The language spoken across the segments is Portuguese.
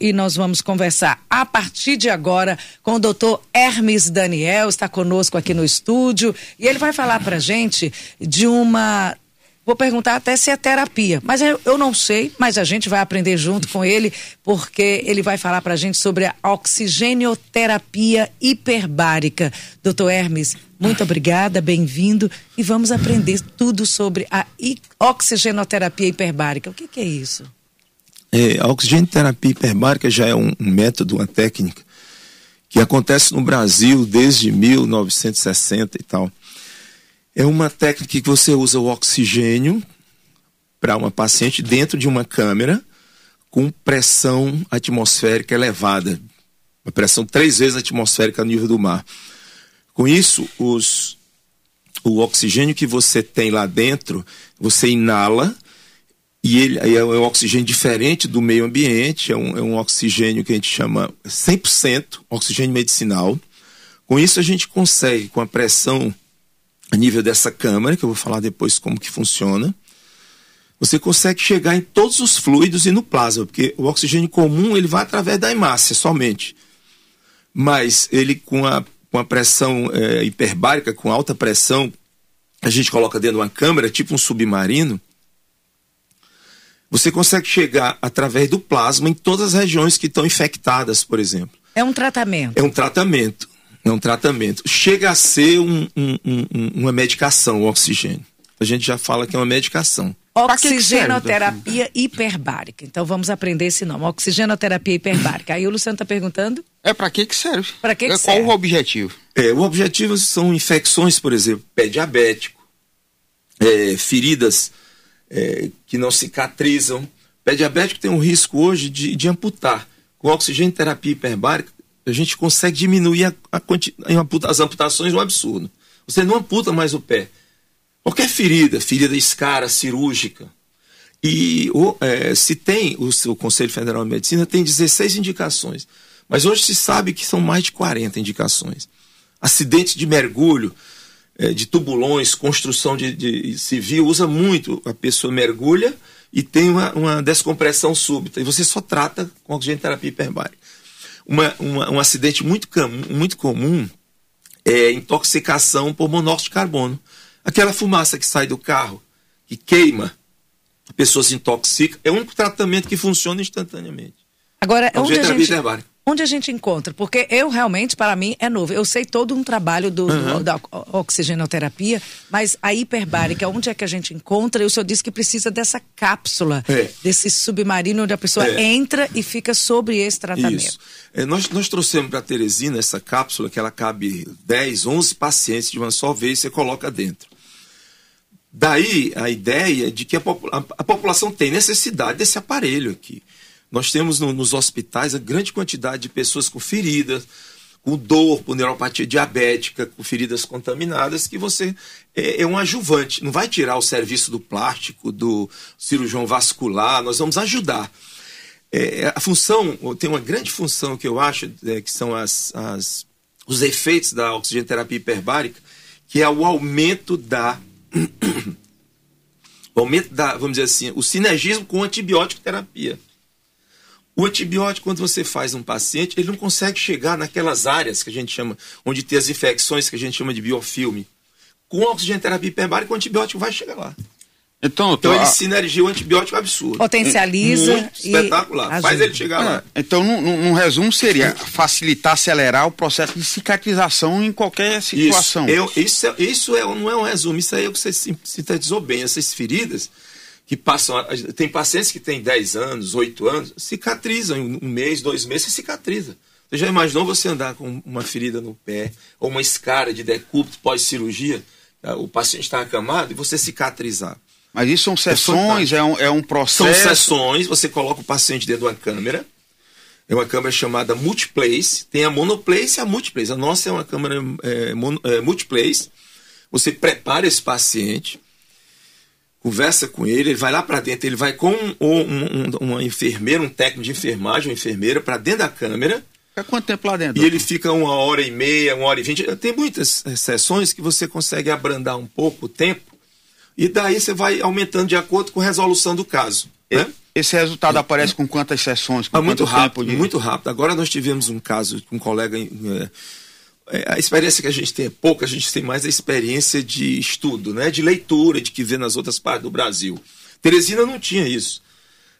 e nós vamos conversar a partir de agora com o doutor Hermes Daniel, está conosco aqui no estúdio, e ele vai falar para gente de uma. Vou perguntar até se é terapia, mas eu, eu não sei, mas a gente vai aprender junto com ele, porque ele vai falar para gente sobre a oxigenioterapia hiperbárica. Doutor Hermes, muito obrigada, bem-vindo, e vamos aprender tudo sobre a oxigenoterapia hiperbárica. O que, que é isso? É, a oxigenoterapia hiperbárica já é um, um, método, uma técnica que acontece no Brasil desde 1960 e tal. É uma técnica que você usa o oxigênio para uma paciente dentro de uma câmera com pressão atmosférica elevada, uma pressão três vezes atmosférica no nível do mar. Com isso, os, o oxigênio que você tem lá dentro, você inala e ele é um oxigênio diferente do meio ambiente, é um, é um oxigênio que a gente chama 100% oxigênio medicinal. Com isso a gente consegue, com a pressão a nível dessa câmara, que eu vou falar depois como que funciona, você consegue chegar em todos os fluidos e no plasma, porque o oxigênio comum ele vai através da hemácia somente. Mas ele com a, com a pressão é, hiperbárica, com alta pressão, a gente coloca dentro de uma câmara, tipo um submarino, você consegue chegar através do plasma em todas as regiões que estão infectadas, por exemplo. É um tratamento. É um tratamento. É um tratamento. Chega a ser um, um, um, uma medicação, o oxigênio. A gente já fala que é uma medicação. Oxigenoterapia hiperbárica. Então vamos aprender esse nome. Oxigenoterapia hiperbárica. Aí o Luciano está perguntando. É para que que serve? Para que, que é, Qual serve? o objetivo? É, o objetivo são infecções, por exemplo, pé diabético, é, feridas é, que não cicatrizam. Pé diabético tem um risco hoje de, de amputar. Com oxigênio terapia hiperbárica, a gente consegue diminuir a, a, as amputações um absurdo. Você não amputa mais o pé. Qualquer ferida, ferida escara, cirúrgica. E o, é, se tem, o, o Conselho Federal de Medicina tem 16 indicações. Mas hoje se sabe que são mais de 40 indicações. Acidentes de mergulho, é, de tubulões, construção de, de, civil, usa muito. A pessoa mergulha e tem uma, uma descompressão súbita. E você só trata com oxigenoterapia hiperbárica. Uma, uma, um acidente muito, muito comum é intoxicação por monóxido de carbono. Aquela fumaça que sai do carro, que queima, a pessoa se intoxica, é o único tratamento que funciona instantaneamente. Agora, onde a gente... Onde a gente encontra? Porque eu realmente, para mim, é novo. Eu sei todo um trabalho do, uhum. do, da oxigenoterapia, mas a hiperbárica, onde é que a gente encontra? E o senhor disse que precisa dessa cápsula, é. desse submarino onde a pessoa é. entra e fica sobre esse tratamento. Isso. É, nós, nós trouxemos para a Teresina essa cápsula que ela cabe 10, 11 pacientes de uma só vez, você coloca dentro. Daí a ideia de que a, a, a população tem necessidade desse aparelho aqui. Nós temos no, nos hospitais a grande quantidade de pessoas com feridas, com dor, com neuropatia diabética, com feridas contaminadas, que você é, é, um ajuvante. Não vai tirar o serviço do plástico, do cirurgião vascular, nós vamos ajudar. É, a função, tem uma grande função que eu acho, é, que são as, as, os efeitos da oxigenoterapia hiperbárica, que é o aumento da. o aumento da, vamos dizer assim, o sinergismo com antibiótico terapia. O antibiótico, quando você faz um paciente, ele não consegue chegar naquelas áreas que a gente chama, onde tem as infecções que a gente chama de biofilme. Com a oxigenoterapia hiperbárica, o antibiótico vai chegar lá. Então, então ele a... sinergia o antibiótico absurdo. Potencializa. Muito espetacular. Faz ele chegar lá. É, então, num, resumo, seria facilitar, acelerar o processo de cicatrização em qualquer situação. Isso, eu, isso, é, isso é, não é um resumo, isso aí é o que você sintetizou bem. Essas feridas que passam. Tem pacientes que têm 10 anos, 8 anos, cicatrizam em um mês, dois meses, você cicatriza. Você já imaginou você andar com uma ferida no pé, ou uma escara de decúbito pós-cirurgia, tá? o paciente está acamado e você cicatrizar. Mas isso são é sessões, é, é, um, é um processo. São sessões, você coloca o paciente dentro de uma câmera. É uma câmera chamada Multiplace. Tem a Monoplace e a Multiplace. A nossa é uma câmera é, é, Multiplace. Você prepara esse paciente conversa com ele, ele vai lá para dentro, ele vai com um, um, uma enfermeira, um técnico de enfermagem, uma enfermeira, para dentro da câmera. Fica quanto tempo lá dentro? E ele fica uma hora e meia, uma hora e vinte. Tem muitas eh, sessões que você consegue abrandar um pouco o tempo, e daí você vai aumentando de acordo com a resolução do caso. Né? Esse resultado é, aparece com quantas sessões? Com ah, muito rápido, de... muito rápido. Agora nós tivemos um caso com um colega. É, é, a experiência que a gente tem é pouca, a gente tem mais a experiência de estudo, né? de leitura, de que vê nas outras partes do Brasil. Teresina não tinha isso.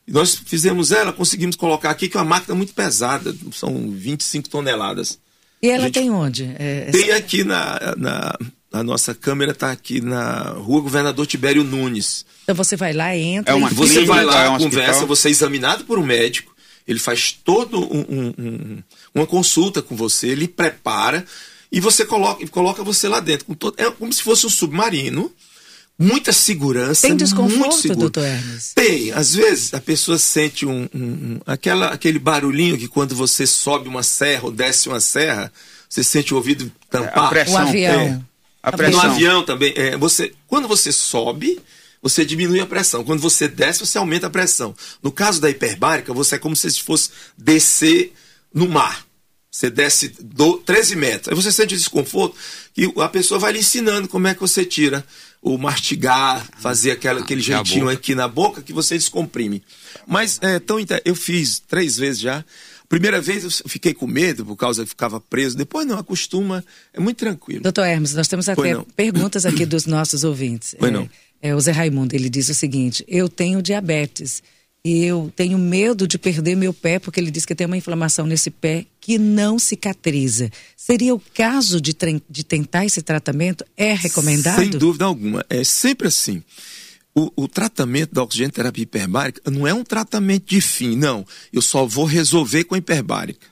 E nós fizemos ela, conseguimos colocar aqui, que é uma máquina muito pesada, são 25 toneladas. E ela gente, tem onde? É, tem aqui na, na. A nossa câmera está aqui na rua Governador Tibério Nunes. Então você vai lá, entra. É uma, você vai lá, é um conversa, hospital. você é examinado por um médico, ele faz todo um, um, um, uma consulta com você, ele prepara e você coloca, coloca você lá dentro. Com todo, é como se fosse um submarino muita segurança. Tem desconforto, doutor Hermes? Tem. Às vezes a pessoa sente um, um, um, aquela, aquele barulhinho que quando você sobe uma serra ou desce uma serra, você sente o ouvido tampar. A pressão. O avião. É. A pressão. No avião também. É, você, quando você sobe, você diminui a pressão. Quando você desce, você aumenta a pressão. No caso da hiperbárica, você é como se fosse descer no mar. Você desce do, 13 metros. Aí você sente desconforto e a pessoa vai lhe ensinando como é que você tira o mastigar, fazer aquela, aquele jeitinho aqui na boca que você descomprime. Mas é tão eu fiz três vezes já. Primeira vez eu fiquei com medo por causa que ficava preso. Depois não, acostuma, é muito tranquilo. Doutor Hermes, nós temos até perguntas aqui dos nossos ouvintes. Pois é, não. É, o Zé Raimundo, ele diz o seguinte: eu tenho diabetes e eu tenho medo de perder meu pé porque ele diz que tem uma inflamação nesse pé que não cicatriza. Seria o caso de, de tentar esse tratamento? É recomendado? Sem dúvida alguma. É sempre assim. O, o, tratamento da oxigenoterapia hiperbárica não é um tratamento de fim, não. Eu só vou resolver com a hiperbárica,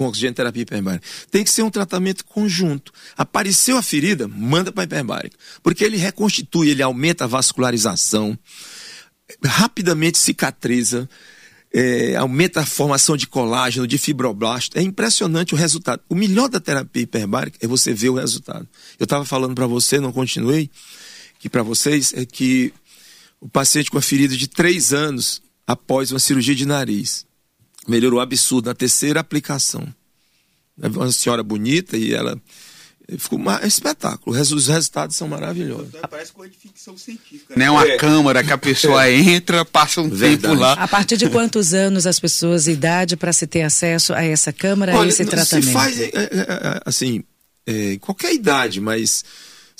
com oxigenoterapia hiperbárica. Tem que ser um tratamento conjunto. Apareceu a ferida, manda para hiperbárica. Porque ele reconstitui, ele aumenta a vascularização, rapidamente cicatriza, é, aumenta a formação de colágeno, de fibroblasto. É impressionante o resultado. O melhor da terapia hiperbárica é você ver o resultado. Eu estava falando para você, não continuei, que para vocês é que o paciente com a ferida de três anos após uma cirurgia de nariz melhorou absurdo na terceira aplicação. É uma senhora bonita e ela Ficou um espetáculo. Os resultados são maravilhosos. Então, parece coisa de ficção científica. Né? É uma é. câmara que a pessoa é. entra, passa um Verdade. tempo lá. A partir de quantos anos as pessoas, idade, para se ter acesso a essa câmara, Olha, a esse tratamento? Se faz, é assim, qualquer idade, mas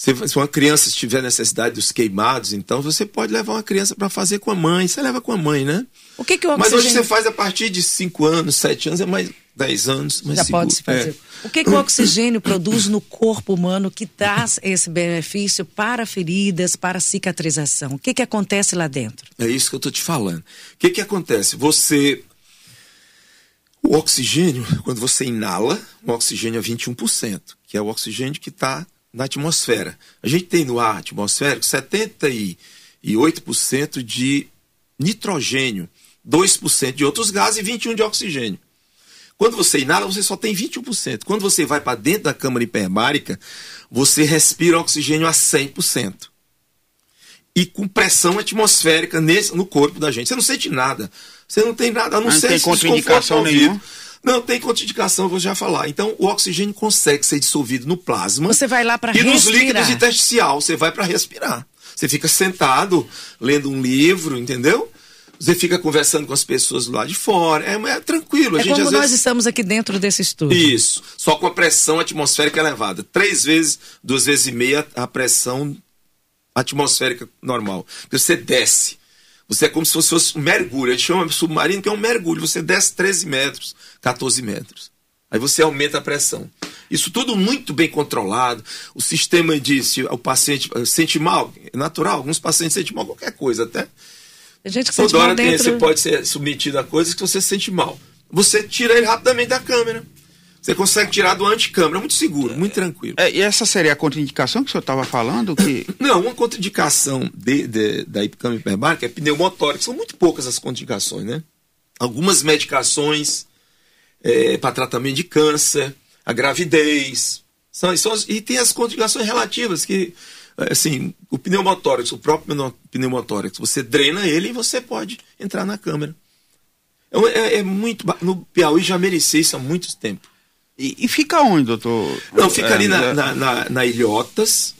se, uma criança tiver necessidade dos queimados, então você pode levar uma criança para fazer com a mãe. Você leva com a mãe, né? O que, que o oxigênio... Mas hoje você faz a partir de 5 anos, 7 anos, é mais 10 anos. Mais Já seguro. pode se fazer. É. O que, que o oxigênio produz no corpo humano que traz esse benefício para feridas, para cicatrização? O que, que acontece lá dentro? É isso que eu estou te falando. O que, que acontece? Você. O oxigênio, quando você inala, o oxigênio é 21%, que é o oxigênio que está na atmosfera. A gente tem no ar atmosférico 78% de nitrogênio, 2% de outros gases e 21% de oxigênio. Quando você inala, você só tem 21%. Quando você vai para dentro da câmara hiperbárica, você respira oxigênio a 100%. E com pressão atmosférica nesse, no corpo da gente. Você não sente nada. Você não tem nada, a não, não ser tem contraindicação nenhuma. Não, tem contraindicação, vou já falar. Então, o oxigênio consegue ser dissolvido no plasma. Você vai lá para respirar. E nos líquidos intersticial, você vai para respirar. Você fica sentado, lendo um livro, entendeu? Você fica conversando com as pessoas lá de fora. É, é tranquilo. É a gente, como nós vezes... estamos aqui dentro desse estúdio. Isso. Só com a pressão atmosférica elevada. Três vezes, duas vezes e meia a pressão atmosférica normal. Você desce. Você é como se fosse um mergulho. A gente chama submarino que é um mergulho. Você desce 13 metros, 14 metros. Aí você aumenta a pressão. Isso tudo muito bem controlado. O sistema disse, o paciente sente mal, é natural, alguns pacientes sentem mal qualquer coisa até. Tem gente que Toda hora tem, dentro... você pode ser submetido a coisas que você sente mal. Você tira ele rapidamente da câmera. Você consegue tirar do anticâmara, muito seguro, muito tranquilo. É, e essa seria a contraindicação que o senhor estava falando? Que... Não, uma contraindicação de, de, da câmara hiperbárica é pneumotórica. São muito poucas as contraindicações, né? Algumas medicações é, para tratamento de câncer, a gravidez. São, são, e tem as contraindicações relativas que assim, o pneumotórax, o próprio pneumotórax, você drena ele e você pode entrar na câmera. É, é, é muito. No Piauí já merecia isso há muito tempo. E, e fica onde, doutor? Não, fica é, ali na, é... na, na, na, Ilhotas,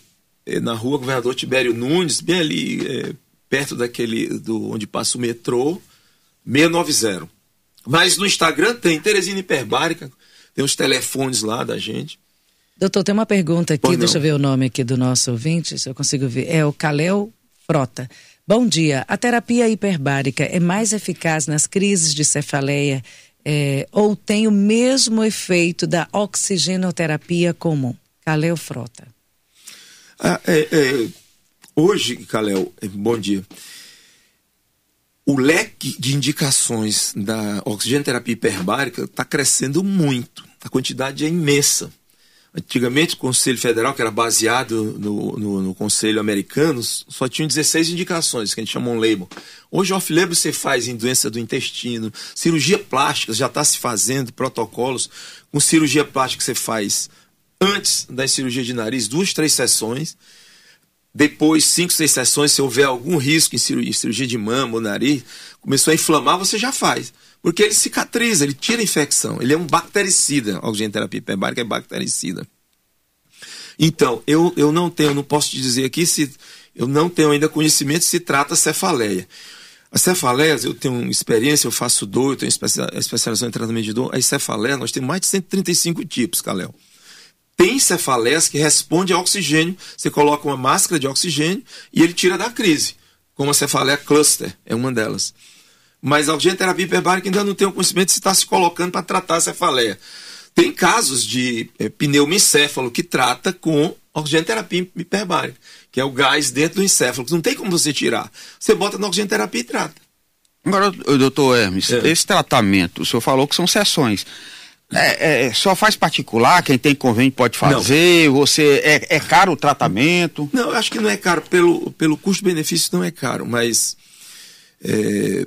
é, na rua Governador Tibério Nunes, bem ali, é, perto daquele. do onde passa o metrô. 690. Mas no Instagram tem Teresina Hiperbárica, tem os telefones lá da gente. Doutor, tem uma pergunta aqui, deixa eu ver o nome aqui do nosso ouvinte, se eu consigo ver. É o Calel Frota. Bom dia. A terapia hiperbárica é mais eficaz nas crises de cefaleia é, ou tem o mesmo efeito da oxigenoterapia comum? Calel Frota. Ah, é, é, hoje, Calel, é, bom dia. O leque de indicações da oxigenoterapia hiperbárica está crescendo muito. A quantidade é imensa. Antigamente, o Conselho Federal, que era baseado no, no, no, Conselho Americano, só tinha 16 indicações, que a gente chama um label. Hoje, off-label você faz em doença do intestino, cirurgia plástica, já está se fazendo protocolos. Com cirurgia plástica você faz antes da cirurgia de nariz, duas, três sessões. Depois, cinco, seis sessões, se houver algum risco em cirurgia, cirurgia de mama ou nariz, começou a inflamar, você já faz. Porque ele cicatriza, ele tira a infecção. Ele é um bactericida. A oxigenoterapia hiperbárica é bactericida. Então, eu, eu não tenho, não posso te dizer aqui se eu não tenho ainda conhecimento se trata cefaleia. As cefaleias, eu tenho experiência, eu faço dor, eu tenho especialização em tratamento de dor. As cefaleias, nós temos mais de 135 tipos, Calel. Tem cefaleias que respondem a oxigênio, você coloca uma máscara de oxigênio e ele tira da crise, como a cefaleia cluster, é uma delas. Mas a oxigenoterapia hiperbárica ainda não tem o conhecimento se está se colocando para tratar a cefaleia. Tem casos de é, pneumocéfalo que trata com oxigenoterapia hiperbárica, que é o gás dentro do encéfalo, que não tem como você tirar. Você bota na oxigenoterapia e trata. Agora, doutor Hermes, é. esse tratamento, o senhor falou que são sessões. É, é, só faz particular, quem tem convênio pode fazer, não. você é, é caro o tratamento? Não, eu acho que não é caro, pelo, pelo custo-benefício não é caro, mas é,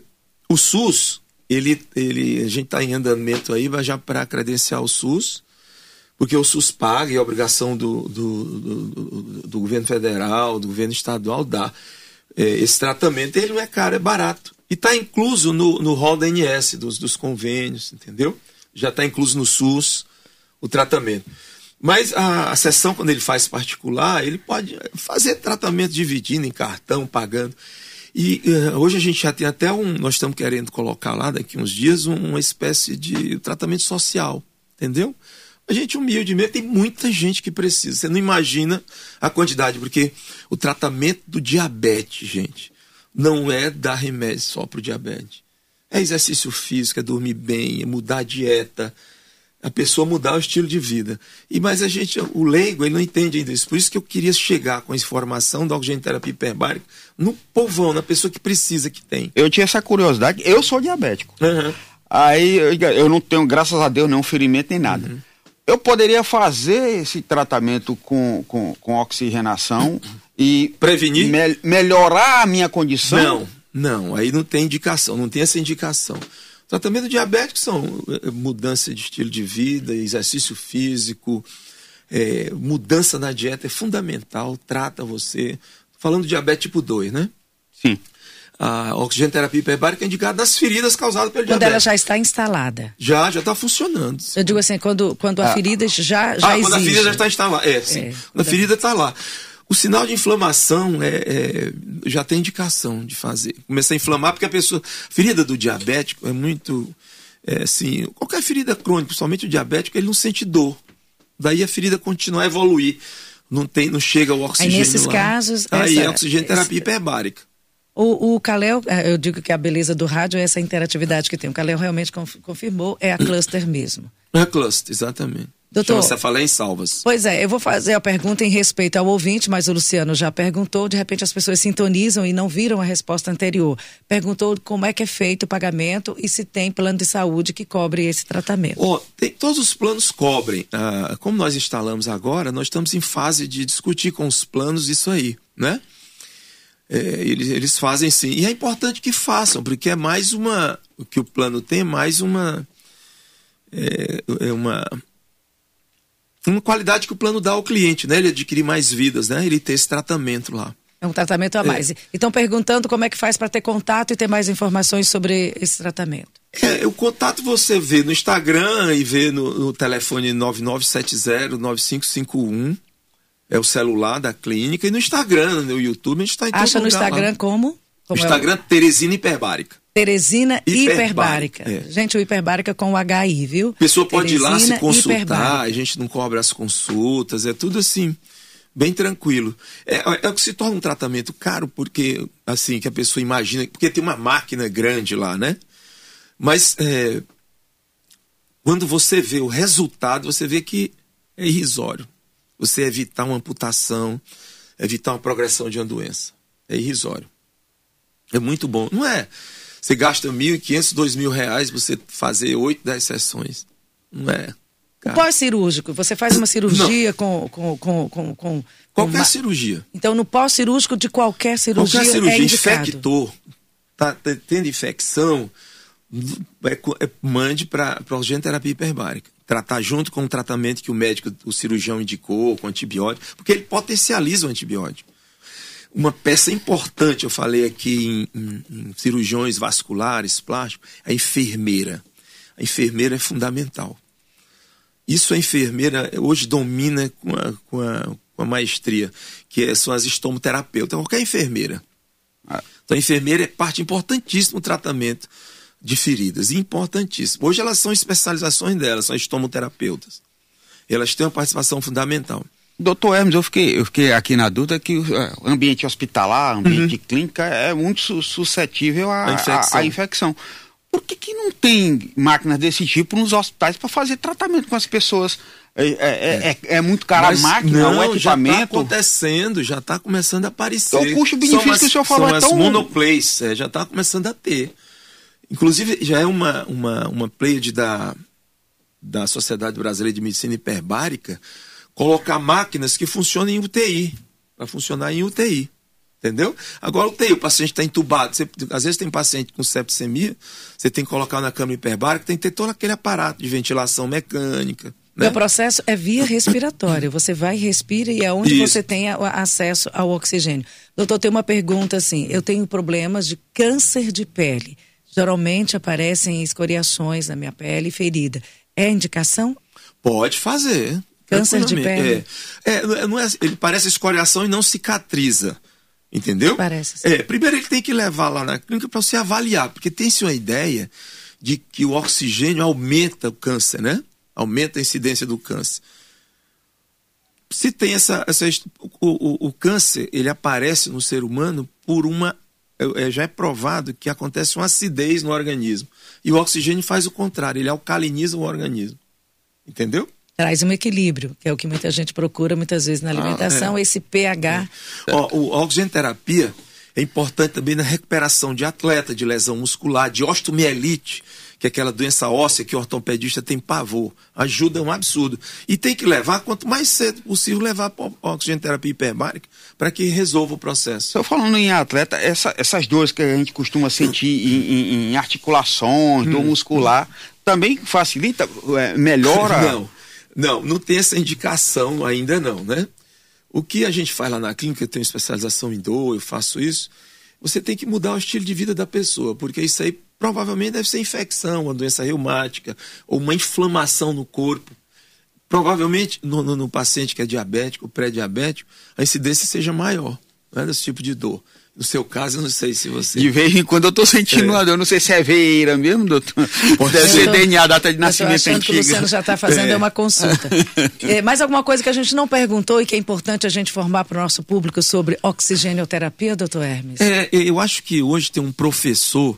o SUS, ele, ele, a gente está em andamento aí, vai já para credenciar o SUS, porque o SUS paga e é obrigação do, do, do, do, governo federal, do governo estadual dar. É, esse tratamento ele não é caro, é barato. E está incluso no, no rol da ANS, dos, dos convênios, entendeu? já está incluso no SUS o tratamento. Mas a, a sessão, quando ele faz particular, ele pode fazer tratamento dividindo em cartão, pagando. E uh, hoje a gente já tem até um. Nós estamos querendo colocar lá daqui uns dias um, uma espécie de tratamento social, entendeu? A gente humilde mesmo, tem muita gente que precisa. Você não imagina a quantidade, porque o tratamento do diabetes, gente, não é dar remédio só para o diabetes. É exercício físico, é dormir bem, é mudar a dieta, a pessoa mudar o estilo de vida. E mas a gente, o leigo, ele não entende ainda isso. Por isso que eu queria chegar com a informação da oxigenoterapia hiperbárica no povão, na pessoa que precisa, que tem. Eu tinha essa curiosidade, eu sou diabético. Uhum. Aí eu não tenho, graças a Deus, nenhum ferimento nem nada. Uhum. Eu poderia fazer esse tratamento com, com, com oxigenação uhum. e prevenir, me, melhorar a minha condição? Não. Não, aí não tem indicação, não tem essa indicação. Tratamento diabético são eh, mudança de estilo de vida, exercício físico, é, mudança na dieta é fundamental, trata você. Falando de diabetes tipo 2, né? Sim. A oxigenoterapia hiperbárica é indicada nas feridas causadas pelo quando diabetes. Quando ela já está instalada. Já, já está funcionando. Eu digo assim, quando, quando a ah, ferida já, já ah, existe. quando a ferida já está instalada. É, sim. É, quando a ferida está lá. O sinal de inflamação é, é, já tem indicação de fazer. Começar a inflamar, porque a pessoa. Ferida do diabético é muito. É, assim, qualquer ferida crônica, principalmente o diabético, ele não sente dor. Daí a ferida continua a evoluir. Não, tem, não chega o oxigênio. Aí nesses lá. casos. Aí essa, é oxigênio terapia essa... hiperbárica. O, o é, eu digo que a beleza do rádio é essa interatividade que tem. O Calel realmente confirmou, é a cluster mesmo. É a cluster, exatamente. Doutor, você fala em salvas. Pois é, eu vou fazer a pergunta em respeito ao ouvinte, mas o Luciano já perguntou, de repente as pessoas sintonizam e não viram a resposta anterior. Perguntou como é que é feito o pagamento e se tem plano de saúde que cobre esse tratamento. Oh, tem, todos os planos cobrem. Ah, como nós instalamos agora, nós estamos em fase de discutir com os planos isso aí, né? É, eles, eles fazem sim. E é importante que façam, porque é mais uma. O que o plano tem é mais uma. É, é uma uma qualidade que o plano dá ao cliente, né? Ele adquirir mais vidas, né? Ele ter esse tratamento lá. É um tratamento a é. mais. É. Então, perguntando como é que faz para ter contato e ter mais informações sobre esse tratamento. É, o contato você vê no Instagram e vê no, no telefone 9970-9551. É o celular da clínica. E no Instagram, no YouTube, a gente está em Acha no Instagram lá. como? Como Instagram, é. Teresina Hiperbárica. Teresina Hiperbárica. hiperbárica. É. Gente, o Hiperbárica com o HI, viu? A pessoa pode Teresina ir lá se consultar, hiperbárica. a gente não cobra as consultas, é tudo assim, bem tranquilo. É, é o que se torna um tratamento caro, porque, assim, que a pessoa imagina, porque tem uma máquina grande lá, né? Mas é, quando você vê o resultado, você vê que é irrisório. Você evitar uma amputação, evitar uma progressão de uma doença. É irrisório. É muito bom. Não é você gasta R$ 1.500, R$ reais você fazer 8, 10 sessões. Não é. Pós-cirúrgico, você faz uma cirurgia com, com, com, com, com, Qualquer uma... cirurgia. Então, no pós-cirúrgico de qualquer cirurgia. Qualquer cirurgia, é infectou, tá tendo infecção, é, é, mande para a terapia hiperbárica. Tratar junto com o tratamento que o médico, o cirurgião indicou, com antibiótico, porque ele potencializa o antibiótico uma peça importante, eu falei aqui em, em, em cirurgiões vasculares, plásticos, a enfermeira. A enfermeira é fundamental. Isso a enfermeira hoje domina com a, com a, com a maestria, que é, são as estomoterapeutas, qualquer enfermeira. Ah. Então a enfermeira é parte importantíssima do tratamento de feridas, importantíssimo. Hoje elas são especializações delas, são estomoterapeutas. Elas têm uma participação fundamental. Doutor Hermes, eu fiquei, eu fiquei aqui na dúvida que o ambiente hospitalar, ambiente uhum. clínica é muito suscetível à infecção. À infecção. Por que, que não tem máquinas desse tipo nos hospitais para fazer tratamento com as pessoas? É, é, é, é, é muito caro a máquina, não, o equipamento. Já está acontecendo, já está começando a aparecer. Então, o custo-benefício que o senhor falou são é tão... monoplays, é, já está começando a ter. Inclusive, já é uma, uma, uma pleiade da, da Sociedade Brasileira de Medicina Hiperbárica, colocar máquinas que funcionem em UTI, para funcionar em UTI. Entendeu? Agora, UTI, o paciente está entubado. Você, às vezes tem paciente com sepsemia, você tem que colocar na câmara hiperbárica, tem que ter todo aquele aparato de ventilação mecânica. Né? O processo é via respiratória. Você vai, respira e é onde Isso. você tem acesso ao oxigênio. Doutor, tem uma pergunta assim: eu tenho problemas de câncer de pele. Geralmente aparecem escoriações na minha pele ferida. É indicação? Pode fazer. Câncer de pele. É, é, não é, ele parece escoriação e não cicatriza. Entendeu? Parece. Sim. É, primeiro ele tem que levar lá na clínica para você avaliar, porque tem-se uma ideia de que o oxigênio aumenta o câncer, né? Aumenta a incidência do câncer. Se tem essa. essa o, o, o câncer, ele aparece no ser humano por uma. É, é, já é provado que acontece uma acidez no organismo. E o oxigênio faz o contrário, ele alcaliniza o organismo. Entendeu? Traz um equilíbrio, que é o que muita gente procura muitas vezes na ah, alimentação, ah, é. esse pH. É. Ó, o, oxigenoterapia é importante também na recuperação de atleta, de lesão muscular, de osteomielite, que é aquela doença óssea que o ortopedista tem pavor. Ajuda um absurdo. E tem que levar, quanto mais cedo possível, levar para a oxigenoterapia hiperbárica para que resolva o processo. Estou falando em atleta, essa, essas dores que a gente costuma sentir em, em, em articulações, dor hum. muscular, também facilita, é, melhora? Não. Não, não tem essa indicação ainda não, né? O que a gente faz lá na clínica, eu tenho especialização em dor, eu faço isso, você tem que mudar o estilo de vida da pessoa, porque isso aí provavelmente deve ser infecção, uma doença reumática, ou uma inflamação no corpo. Provavelmente no, no, no paciente que é diabético, pré-diabético, a incidência seja maior né, desse tipo de dor. No seu caso, eu não sei se você. De vez em quando eu estou sentindo é. uma dor, não sei se é veira mesmo, doutor. Pode Deve ser DNA, data de nascimento antiga. que o Luciano já está fazendo é. uma consulta. é, mais alguma coisa que a gente não perguntou e que é importante a gente formar para o nosso público sobre oxigenioterapia, doutor Hermes? É, eu acho que hoje tem um professor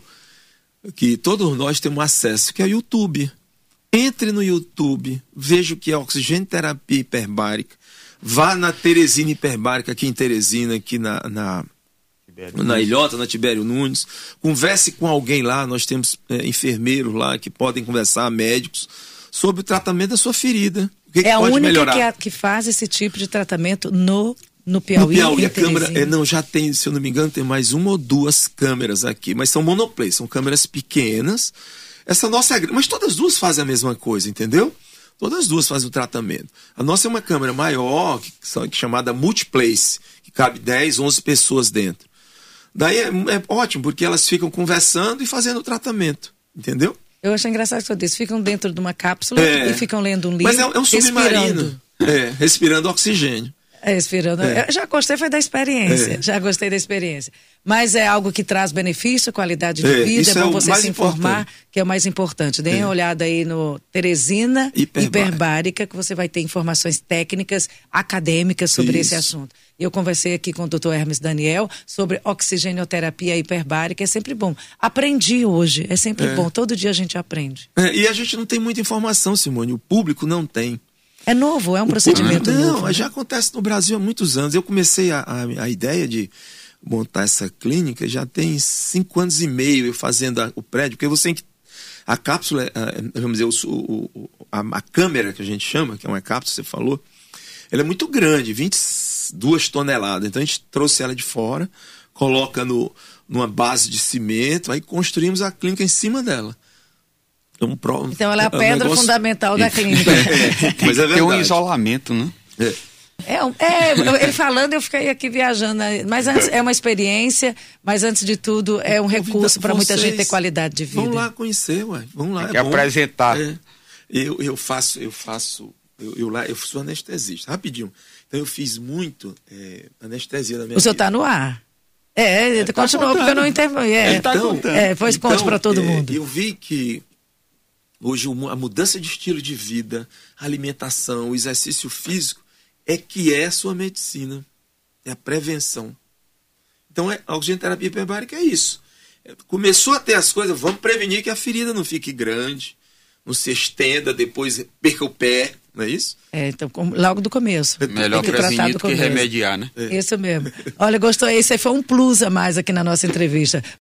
que todos nós temos acesso, que é o YouTube. Entre no YouTube, veja o que é oxigenoterapia hiperbárica. Vá na Teresina Hiperbárica, aqui em Teresina, aqui na, na na Ilhota, na Tibério Nunes. Converse com alguém lá, nós temos é, enfermeiros lá que podem conversar, médicos, sobre o tratamento da sua ferida. O que é que a única melhorar? Que, que faz esse tipo de tratamento no no Piauí, no Piauí a câmera, é, não, já tem, se eu não me engano, tem mais uma ou duas câmeras aqui, mas são monoplay, são câmeras pequenas. Essa nossa é, mas todas as duas fazem a mesma coisa, entendeu? Todas as duas fazem o tratamento. A nossa é uma câmera maior, que, que, que chamada multiplace, que cabe 10, 11 pessoas dentro. Daí é, é, ótimo, porque elas ficam conversando e fazendo o tratamento, entendeu? Eu acho engraçado que você disse, ficam dentro de uma cápsula é. e ficam lendo um livro. Mas é, é um submarino. Respirando. É, respirando oxigênio. É, respirando. É. Eu já gostei foi da experiência. É. Já gostei da experiência. Mas é algo que traz benefício, qualidade de É, vida, isso é bom é o você se informar, importante. que é o mais importante. Deem uma olhada aí no Teresina Hiperbárica. Hiperbárica, que você vai ter informações técnicas, acadêmicas sobre esse Isso. assunto. Eu conversei aqui com o Dr. Hermes Daniel sobre oxigenioterapia hiperbárica, é sempre bom. Aprendi hoje, é sempre bom, todo dia a gente aprende. É, e a gente não tem muita informação, Simone. O público não tem. É novo, é um procedimento não, novo. né? já acontece no Brasil há muitos anos. Eu comecei a, a, a ideia de montar essa clínica já tem cinco anos e meio eu fazendo a- o prédio, porque você tem que. A cápsula, a- vamos dizer, o o- a, a câmera que a gente chama, que é uma cápsula, você falou, ela é muito grande, 22 toneladas. Então a gente trouxe ela de fora, coloca no, numa base de cimento, aí construímos a clínica em cima dela. Então, pro- Então ela é a um pedra negócio- fundamental da clínica. Mas é Tem um verdade. isolamento, né? É. É, é, eu- ele falando, eu fiquei aqui viajando. né? Mas antes, é uma experiência, mas antes de tudo, é um recurso para muita gente ter qualidade de vida. Vamos lá conhecer, ué. Vamos lá. Tem que é bom. apresentar. É. Eu, eu faço, eu faço, eu, eu lá, eu sou anestesista, rapidinho. Então eu fiz muito é, anestesia na minha O senhor está no ar. É, continuou, porque eu não interrompi. É, Ele tá contando. é, pois conte para todo é, mundo. Eu vi que hoje a mudança de estilo de vida, alimentação, o exercício físico é que é a sua medicina, é a prevenção. Então é, a oxigenoterapia hiperbárica é isso. É, Começou a ter as coisas, vamos prevenir que a ferida não fique grande, não se estenda, depois perca o pé, não é isso? É, então, com- logo do começo. Melhor que tratar prevenir do que começo. remediar, né? Isso mesmo. Olha, gostou? Esse aí foi um plus a mais aqui na nossa entrevista.